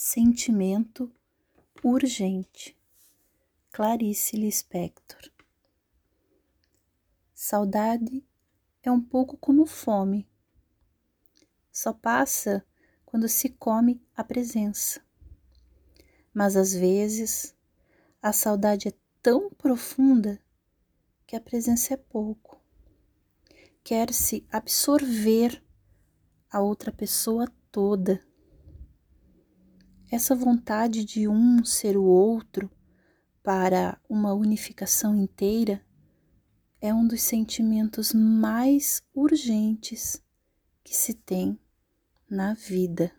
Sentimento urgente. Clarice Lispector. Saudade é um pouco como fome. Só passa quando se come a presença. Mas às vezes a saudade é tão profunda que a presença é pouco. Quer-se absorver a outra pessoa toda essa vontade de um ser o outro para uma unificação inteira é um dos sentimentos mais urgentes que se tem na vida.